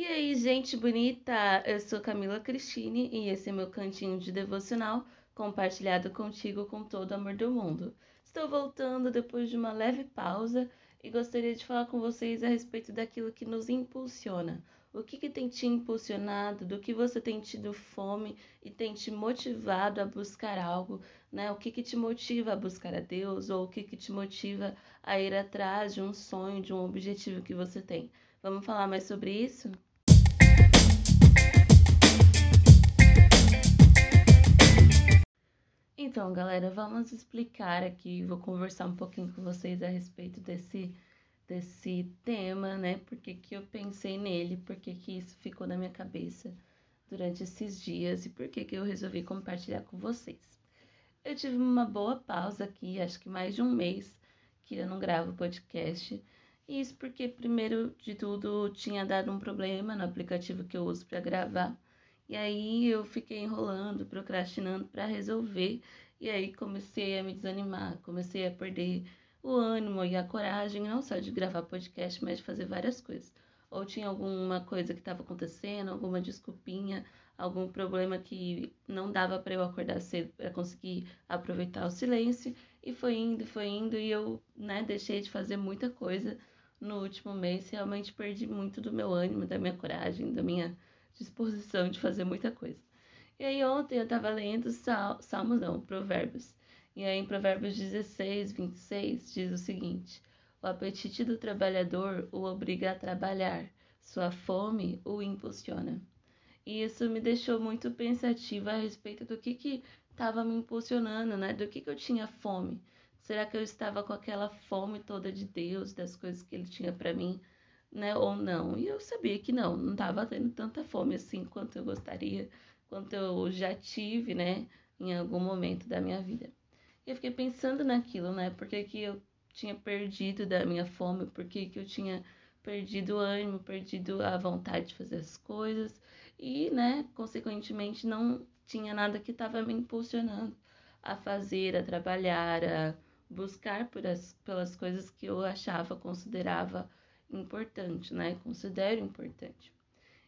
E aí, gente bonita? Eu sou Camila Cristine e esse é meu cantinho de devocional compartilhado contigo com todo o amor do mundo. Estou voltando depois de uma leve pausa e gostaria de falar com vocês a respeito daquilo que nos impulsiona. O que, que tem te impulsionado, do que você tem tido fome e tem te motivado a buscar algo, né? O que, que te motiva a buscar a Deus ou o que, que te motiva a ir atrás de um sonho, de um objetivo que você tem. Vamos falar mais sobre isso? Então, galera, vamos explicar aqui, vou conversar um pouquinho com vocês a respeito desse desse tema, né? Porque que eu pensei nele, porque que isso ficou na minha cabeça durante esses dias e por que que eu resolvi compartilhar com vocês. Eu tive uma boa pausa aqui, acho que mais de um mês que eu não gravo podcast isso porque, primeiro de tudo, tinha dado um problema no aplicativo que eu uso para gravar. E aí eu fiquei enrolando, procrastinando para resolver. E aí comecei a me desanimar, comecei a perder o ânimo e a coragem, não só de gravar podcast, mas de fazer várias coisas. Ou tinha alguma coisa que estava acontecendo, alguma desculpinha, algum problema que não dava para eu acordar cedo para conseguir aproveitar o silêncio. E foi indo, foi indo, e eu né, deixei de fazer muita coisa no último mês, realmente perdi muito do meu ânimo, da minha coragem, da minha disposição de fazer muita coisa. E aí ontem eu estava lendo sal, Salmos, não, Provérbios. E aí em Provérbios 16, 26 diz o seguinte: O apetite do trabalhador o obriga a trabalhar, sua fome o impulsiona. E isso me deixou muito pensativa a respeito do que que estava me impulsionando, né? Do que que eu tinha fome. Será que eu estava com aquela fome toda de Deus, das coisas que Ele tinha para mim, né? Ou não? E eu sabia que não, não estava tendo tanta fome assim quanto eu gostaria, quanto eu já tive, né? Em algum momento da minha vida. E eu fiquei pensando naquilo, né? Porque que eu tinha perdido da minha fome, porque que eu tinha perdido o ânimo, perdido a vontade de fazer as coisas e, né, consequentemente não tinha nada que estava me impulsionando a fazer, a trabalhar, a buscar por as, pelas coisas que eu achava, considerava importante, né? Considero importante.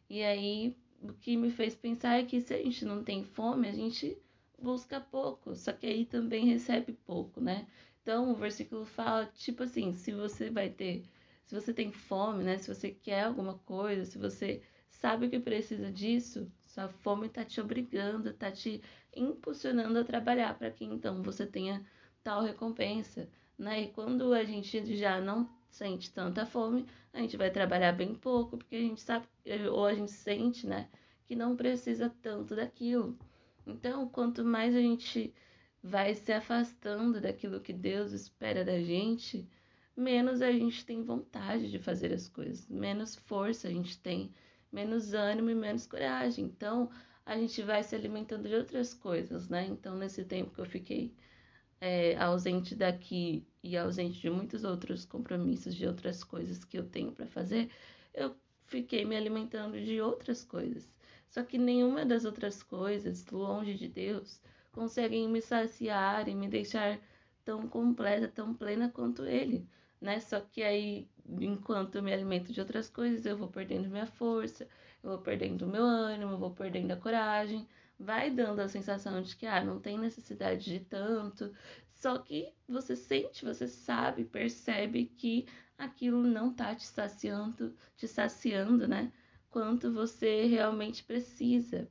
E aí, o que me fez pensar é que se a gente não tem fome, a gente busca pouco, só que aí também recebe pouco, né? Então, o versículo fala, tipo assim, se você vai ter, se você tem fome, né? Se você quer alguma coisa, se você sabe que precisa disso, sua fome tá te obrigando, tá te impulsionando a trabalhar para que então você tenha tal recompensa, né? E quando a gente já não sente tanta fome, a gente vai trabalhar bem pouco, porque a gente sabe, ou a gente sente, né, que não precisa tanto daquilo. Então, quanto mais a gente vai se afastando daquilo que Deus espera da gente, menos a gente tem vontade de fazer as coisas, menos força a gente tem, menos ânimo e menos coragem. Então, a gente vai se alimentando de outras coisas, né? Então, nesse tempo que eu fiquei é, ausente daqui e ausente de muitos outros compromissos, de outras coisas que eu tenho para fazer, eu fiquei me alimentando de outras coisas. Só que nenhuma das outras coisas, longe de Deus, conseguem me saciar e me deixar tão completa, tão plena quanto Ele, né? Só que aí, enquanto eu me alimento de outras coisas, eu vou perdendo minha força, eu vou perdendo meu ânimo, eu vou perdendo a coragem, vai dando a sensação de que ah, não tem necessidade de tanto, só que você sente, você sabe, percebe que aquilo não tá te saciando, te saciando, né? Quanto você realmente precisa,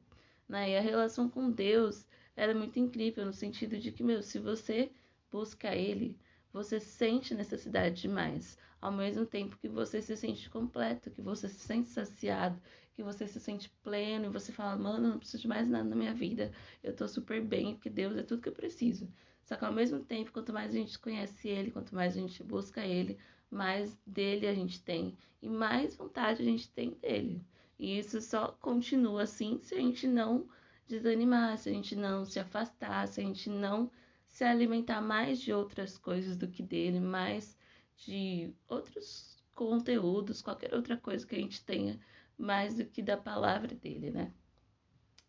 né? E a relação com Deus, ela é muito incrível no sentido de que, meu, se você busca ele, você sente necessidade de mais, ao mesmo tempo que você se sente completo, que você se sente saciado, que você se sente pleno e você fala, mano, não preciso de mais nada na minha vida, eu tô super bem, porque Deus é tudo que eu preciso. Só que ao mesmo tempo, quanto mais a gente conhece Ele, quanto mais a gente busca Ele, mais dele a gente tem e mais vontade a gente tem dele. E isso só continua assim se a gente não desanimar, se a gente não se afastar, se a gente não se alimentar mais de outras coisas do que dele, mais de outros conteúdos, qualquer outra coisa que a gente tenha mais do que da palavra dele, né?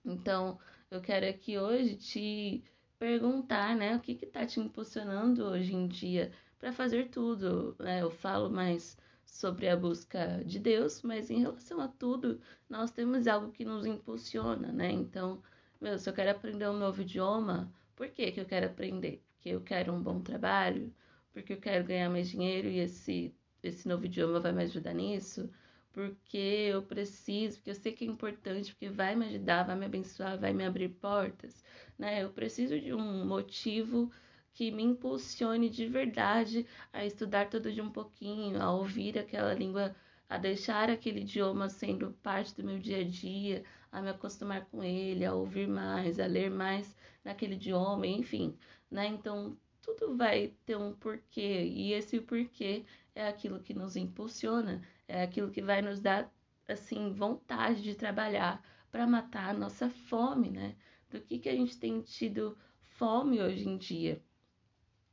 Então, eu quero aqui hoje te perguntar, né, o que que tá te impulsionando hoje em dia para fazer tudo, né? Eu falo mais sobre a busca de Deus, mas em relação a tudo, nós temos algo que nos impulsiona, né? Então, meu, se eu quero aprender um novo idioma, por que, que eu quero aprender? Porque eu quero um bom trabalho, porque eu quero ganhar mais dinheiro e esse, esse novo idioma vai me ajudar nisso, porque eu preciso, porque eu sei que é importante, porque vai me ajudar, vai me abençoar, vai me abrir portas, né? Eu preciso de um motivo que me impulsione de verdade a estudar todo dia um pouquinho, a ouvir aquela língua, a deixar aquele idioma sendo parte do meu dia a dia, a me acostumar com ele, a ouvir mais, a ler mais naquele idioma, enfim, né? Então, tudo vai ter um porquê, e esse porquê é aquilo que nos impulsiona, é aquilo que vai nos dar assim vontade de trabalhar para matar a nossa fome, né? Do que que a gente tem tido fome hoje em dia?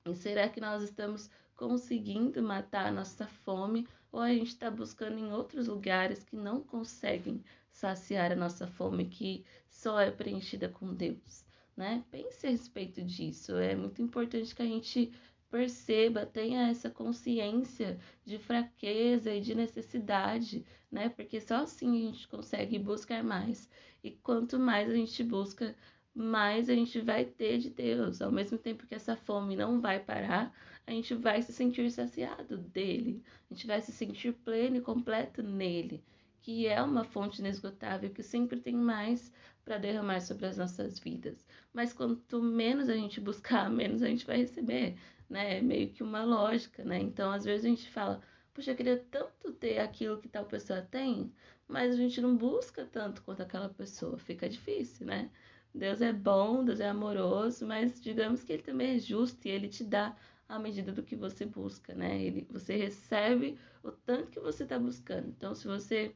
E será que nós estamos conseguindo matar a nossa fome ou a gente está buscando em outros lugares que não conseguem saciar a nossa fome, que só é preenchida com Deus? Né? Pense a respeito disso. É muito importante que a gente perceba, tenha essa consciência de fraqueza e de necessidade, né? Porque só assim a gente consegue buscar mais. E quanto mais a gente busca, mais a gente vai ter de Deus. Ao mesmo tempo que essa fome não vai parar, a gente vai se sentir saciado dele. A gente vai se sentir pleno e completo nele, que é uma fonte inesgotável que sempre tem mais para derramar sobre as nossas vidas. Mas quanto menos a gente buscar, menos a gente vai receber né? É meio que uma lógica, né? Então, às vezes a gente fala, puxa, eu queria tanto ter aquilo que tal pessoa tem, mas a gente não busca tanto quanto aquela pessoa, fica difícil, né? Deus é bom, Deus é amoroso, mas digamos que ele também é justo e ele te dá a medida do que você busca, né? Ele, você recebe o tanto que você está buscando. Então, se você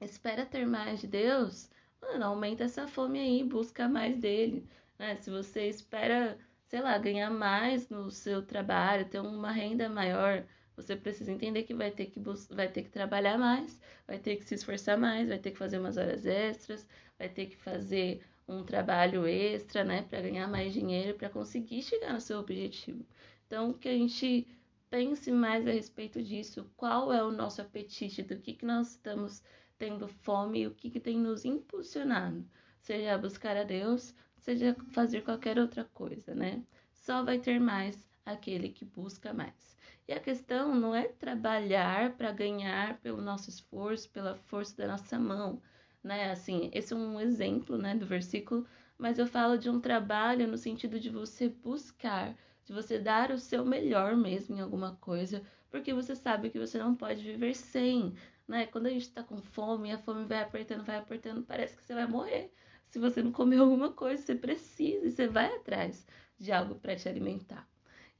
espera ter mais de Deus, mano, aumenta essa fome aí, busca mais dele, né? Se você espera sei lá, ganhar mais no seu trabalho, ter uma renda maior, você precisa entender que vai ter que, vai ter que trabalhar mais, vai ter que se esforçar mais, vai ter que fazer umas horas extras, vai ter que fazer um trabalho extra, né, para ganhar mais dinheiro, para conseguir chegar no seu objetivo. Então, que a gente pense mais a respeito disso, qual é o nosso apetite, do que, que nós estamos tendo fome e o que, que tem nos impulsionado, seja buscar a Deus, seja fazer qualquer outra coisa, né? Só vai ter mais aquele que busca mais. E a questão não é trabalhar para ganhar pelo nosso esforço, pela força da nossa mão, né? Assim, esse é um exemplo, né, do versículo, mas eu falo de um trabalho no sentido de você buscar, de você dar o seu melhor mesmo em alguma coisa, porque você sabe que você não pode viver sem, né? Quando a gente está com fome, a fome vai apertando, vai apertando, parece que você vai morrer se você não comeu alguma coisa, você precisa e você vai atrás de algo para te alimentar.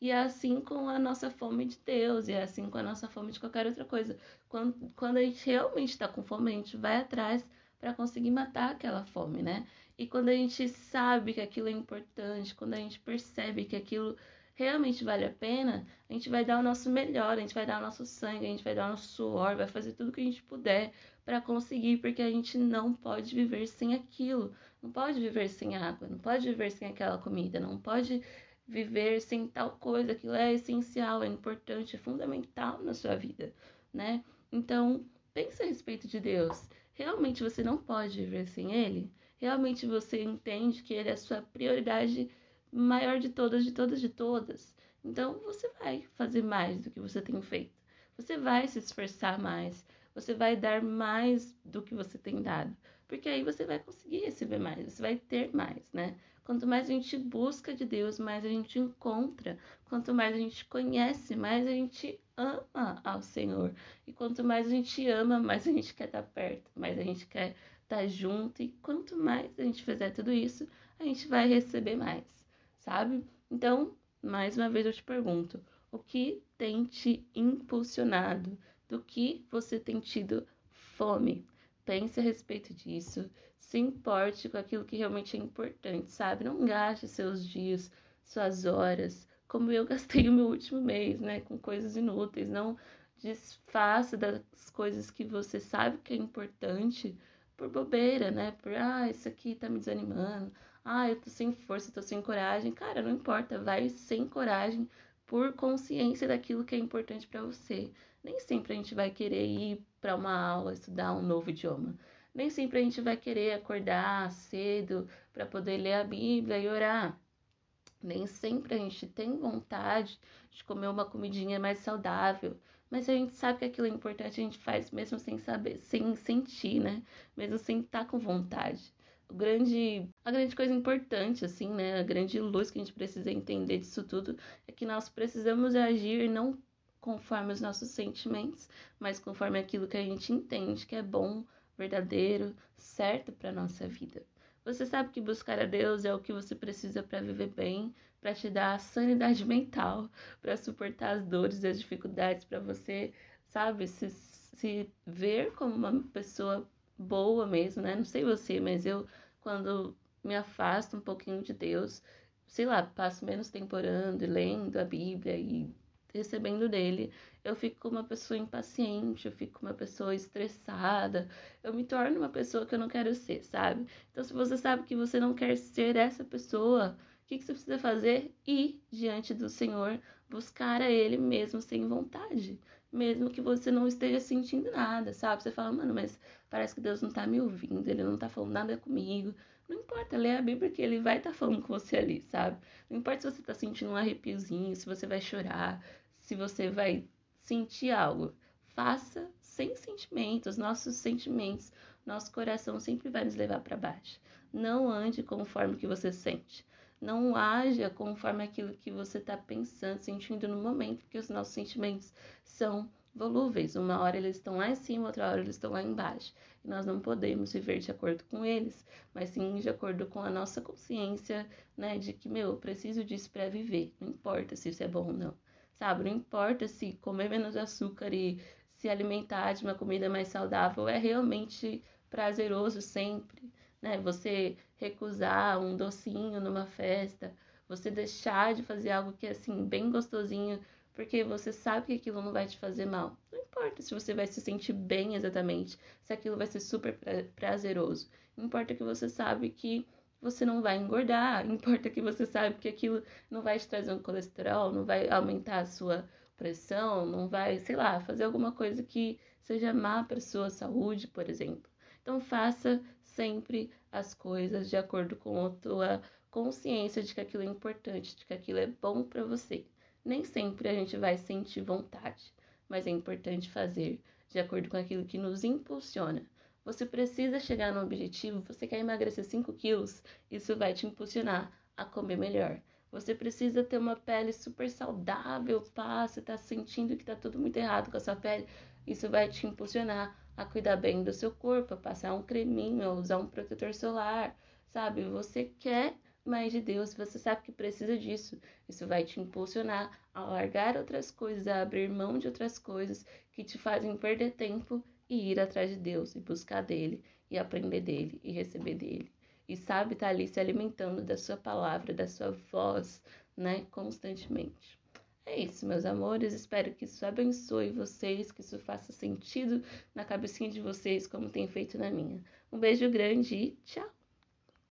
E é assim com a nossa fome de Deus, e é assim com a nossa fome de qualquer outra coisa. Quando, quando a gente realmente está com fome, a gente vai atrás para conseguir matar aquela fome, né? E quando a gente sabe que aquilo é importante, quando a gente percebe que aquilo realmente vale a pena, a gente vai dar o nosso melhor, a gente vai dar o nosso sangue, a gente vai dar o nosso suor, vai fazer tudo que a gente puder para conseguir, porque a gente não pode viver sem aquilo, não pode viver sem água, não pode viver sem aquela comida, não pode viver sem tal coisa, aquilo é essencial, é importante, é fundamental na sua vida, né? Então, pense a respeito de Deus. Realmente você não pode viver sem ele? Realmente você entende que ele é a sua prioridade maior de todas, de todas, de todas? Então, você vai fazer mais do que você tem feito. Você vai se esforçar mais, você vai dar mais do que você tem dado. Porque aí você vai conseguir receber mais, você vai ter mais, né? Quanto mais a gente busca de Deus, mais a gente encontra. Quanto mais a gente conhece, mais a gente ama ao Senhor. E quanto mais a gente ama, mais a gente quer estar perto, mais a gente quer estar junto. E quanto mais a gente fizer tudo isso, a gente vai receber mais, sabe? Então, mais uma vez eu te pergunto: o que tem te impulsionado? Do que você tem tido fome. Pense a respeito disso, se importe com aquilo que realmente é importante, sabe? Não gaste seus dias, suas horas, como eu gastei o meu último mês, né, com coisas inúteis. Não desfaça das coisas que você sabe que é importante por bobeira, né? Por, ah, isso aqui tá me desanimando. Ah, eu tô sem força, tô sem coragem. Cara, não importa, vai sem coragem, por consciência daquilo que é importante para você. Nem sempre a gente vai querer ir para uma aula estudar um novo idioma. Nem sempre a gente vai querer acordar cedo para poder ler a Bíblia e orar. Nem sempre a gente tem vontade de comer uma comidinha mais saudável, mas a gente sabe que aquilo é importante, a gente faz mesmo sem saber, sem sentir, né? Mesmo sem estar tá com vontade o grande, a grande coisa importante, assim, né? A grande luz que a gente precisa entender disso tudo é que nós precisamos agir não conforme os nossos sentimentos, mas conforme aquilo que a gente entende que é bom, verdadeiro, certo para nossa vida. Você sabe que buscar a Deus é o que você precisa para viver bem, para te dar sanidade mental, para suportar as dores e as dificuldades, para você, sabe, se, se ver como uma pessoa boa mesmo, né? Não sei você, mas eu, quando me afasto um pouquinho de Deus, sei lá, passo menos tempo orando, lendo a Bíblia e recebendo dele, eu fico uma pessoa impaciente, eu fico uma pessoa estressada, eu me torno uma pessoa que eu não quero ser, sabe? Então, se você sabe que você não quer ser essa pessoa, o que, que você precisa fazer? Ir diante do Senhor, buscar a Ele mesmo sem vontade mesmo que você não esteja sentindo nada, sabe? Você fala, mano, mas parece que Deus não tá me ouvindo, ele não tá falando nada comigo. Não importa, lê a Bíblia que ele vai estar tá falando com você ali, sabe? Não importa se você tá sentindo um arrepiozinho, se você vai chorar, se você vai sentir algo. Faça sem sentimentos, nossos sentimentos, nosso coração sempre vai nos levar para baixo. Não ande conforme que você sente. Não haja conforme aquilo que você está pensando, sentindo no momento, porque os nossos sentimentos são volúveis. Uma hora eles estão lá em cima, outra hora eles estão lá embaixo. E nós não podemos viver de acordo com eles, mas sim de acordo com a nossa consciência, né, de que, meu, eu preciso disso para viver. Não importa se isso é bom ou não. Sabe? Não importa se comer menos açúcar e se alimentar de uma comida mais saudável é realmente prazeroso sempre né? Você recusar um docinho numa festa, você deixar de fazer algo que é assim bem gostosinho, porque você sabe que aquilo não vai te fazer mal. Não importa se você vai se sentir bem exatamente, se aquilo vai ser super prazeroso. Importa que você sabe que você não vai engordar, importa que você sabe que aquilo não vai te trazer um colesterol, não vai aumentar a sua pressão, não vai, sei lá, fazer alguma coisa que seja má para sua saúde, por exemplo. Então faça sempre as coisas de acordo com a tua consciência de que aquilo é importante, de que aquilo é bom para você. Nem sempre a gente vai sentir vontade, mas é importante fazer de acordo com aquilo que nos impulsiona. Você precisa chegar no objetivo, você quer emagrecer 5 quilos, isso vai te impulsionar a comer melhor. Você precisa ter uma pele super saudável, pá, você tá sentindo que tá tudo muito errado com a sua pele, isso vai te impulsionar a cuidar bem do seu corpo, a passar um creminho, a usar um protetor solar, sabe? Você quer mais de Deus, você sabe que precisa disso. Isso vai te impulsionar a largar outras coisas, a abrir mão de outras coisas que te fazem perder tempo e ir atrás de Deus e buscar dele e aprender dele e receber dele. E sabe, tá ali se alimentando da sua palavra, da sua voz, né, constantemente. É isso, meus amores. Espero que isso abençoe vocês, que isso faça sentido na cabecinha de vocês, como tem feito na minha. Um beijo grande e tchau!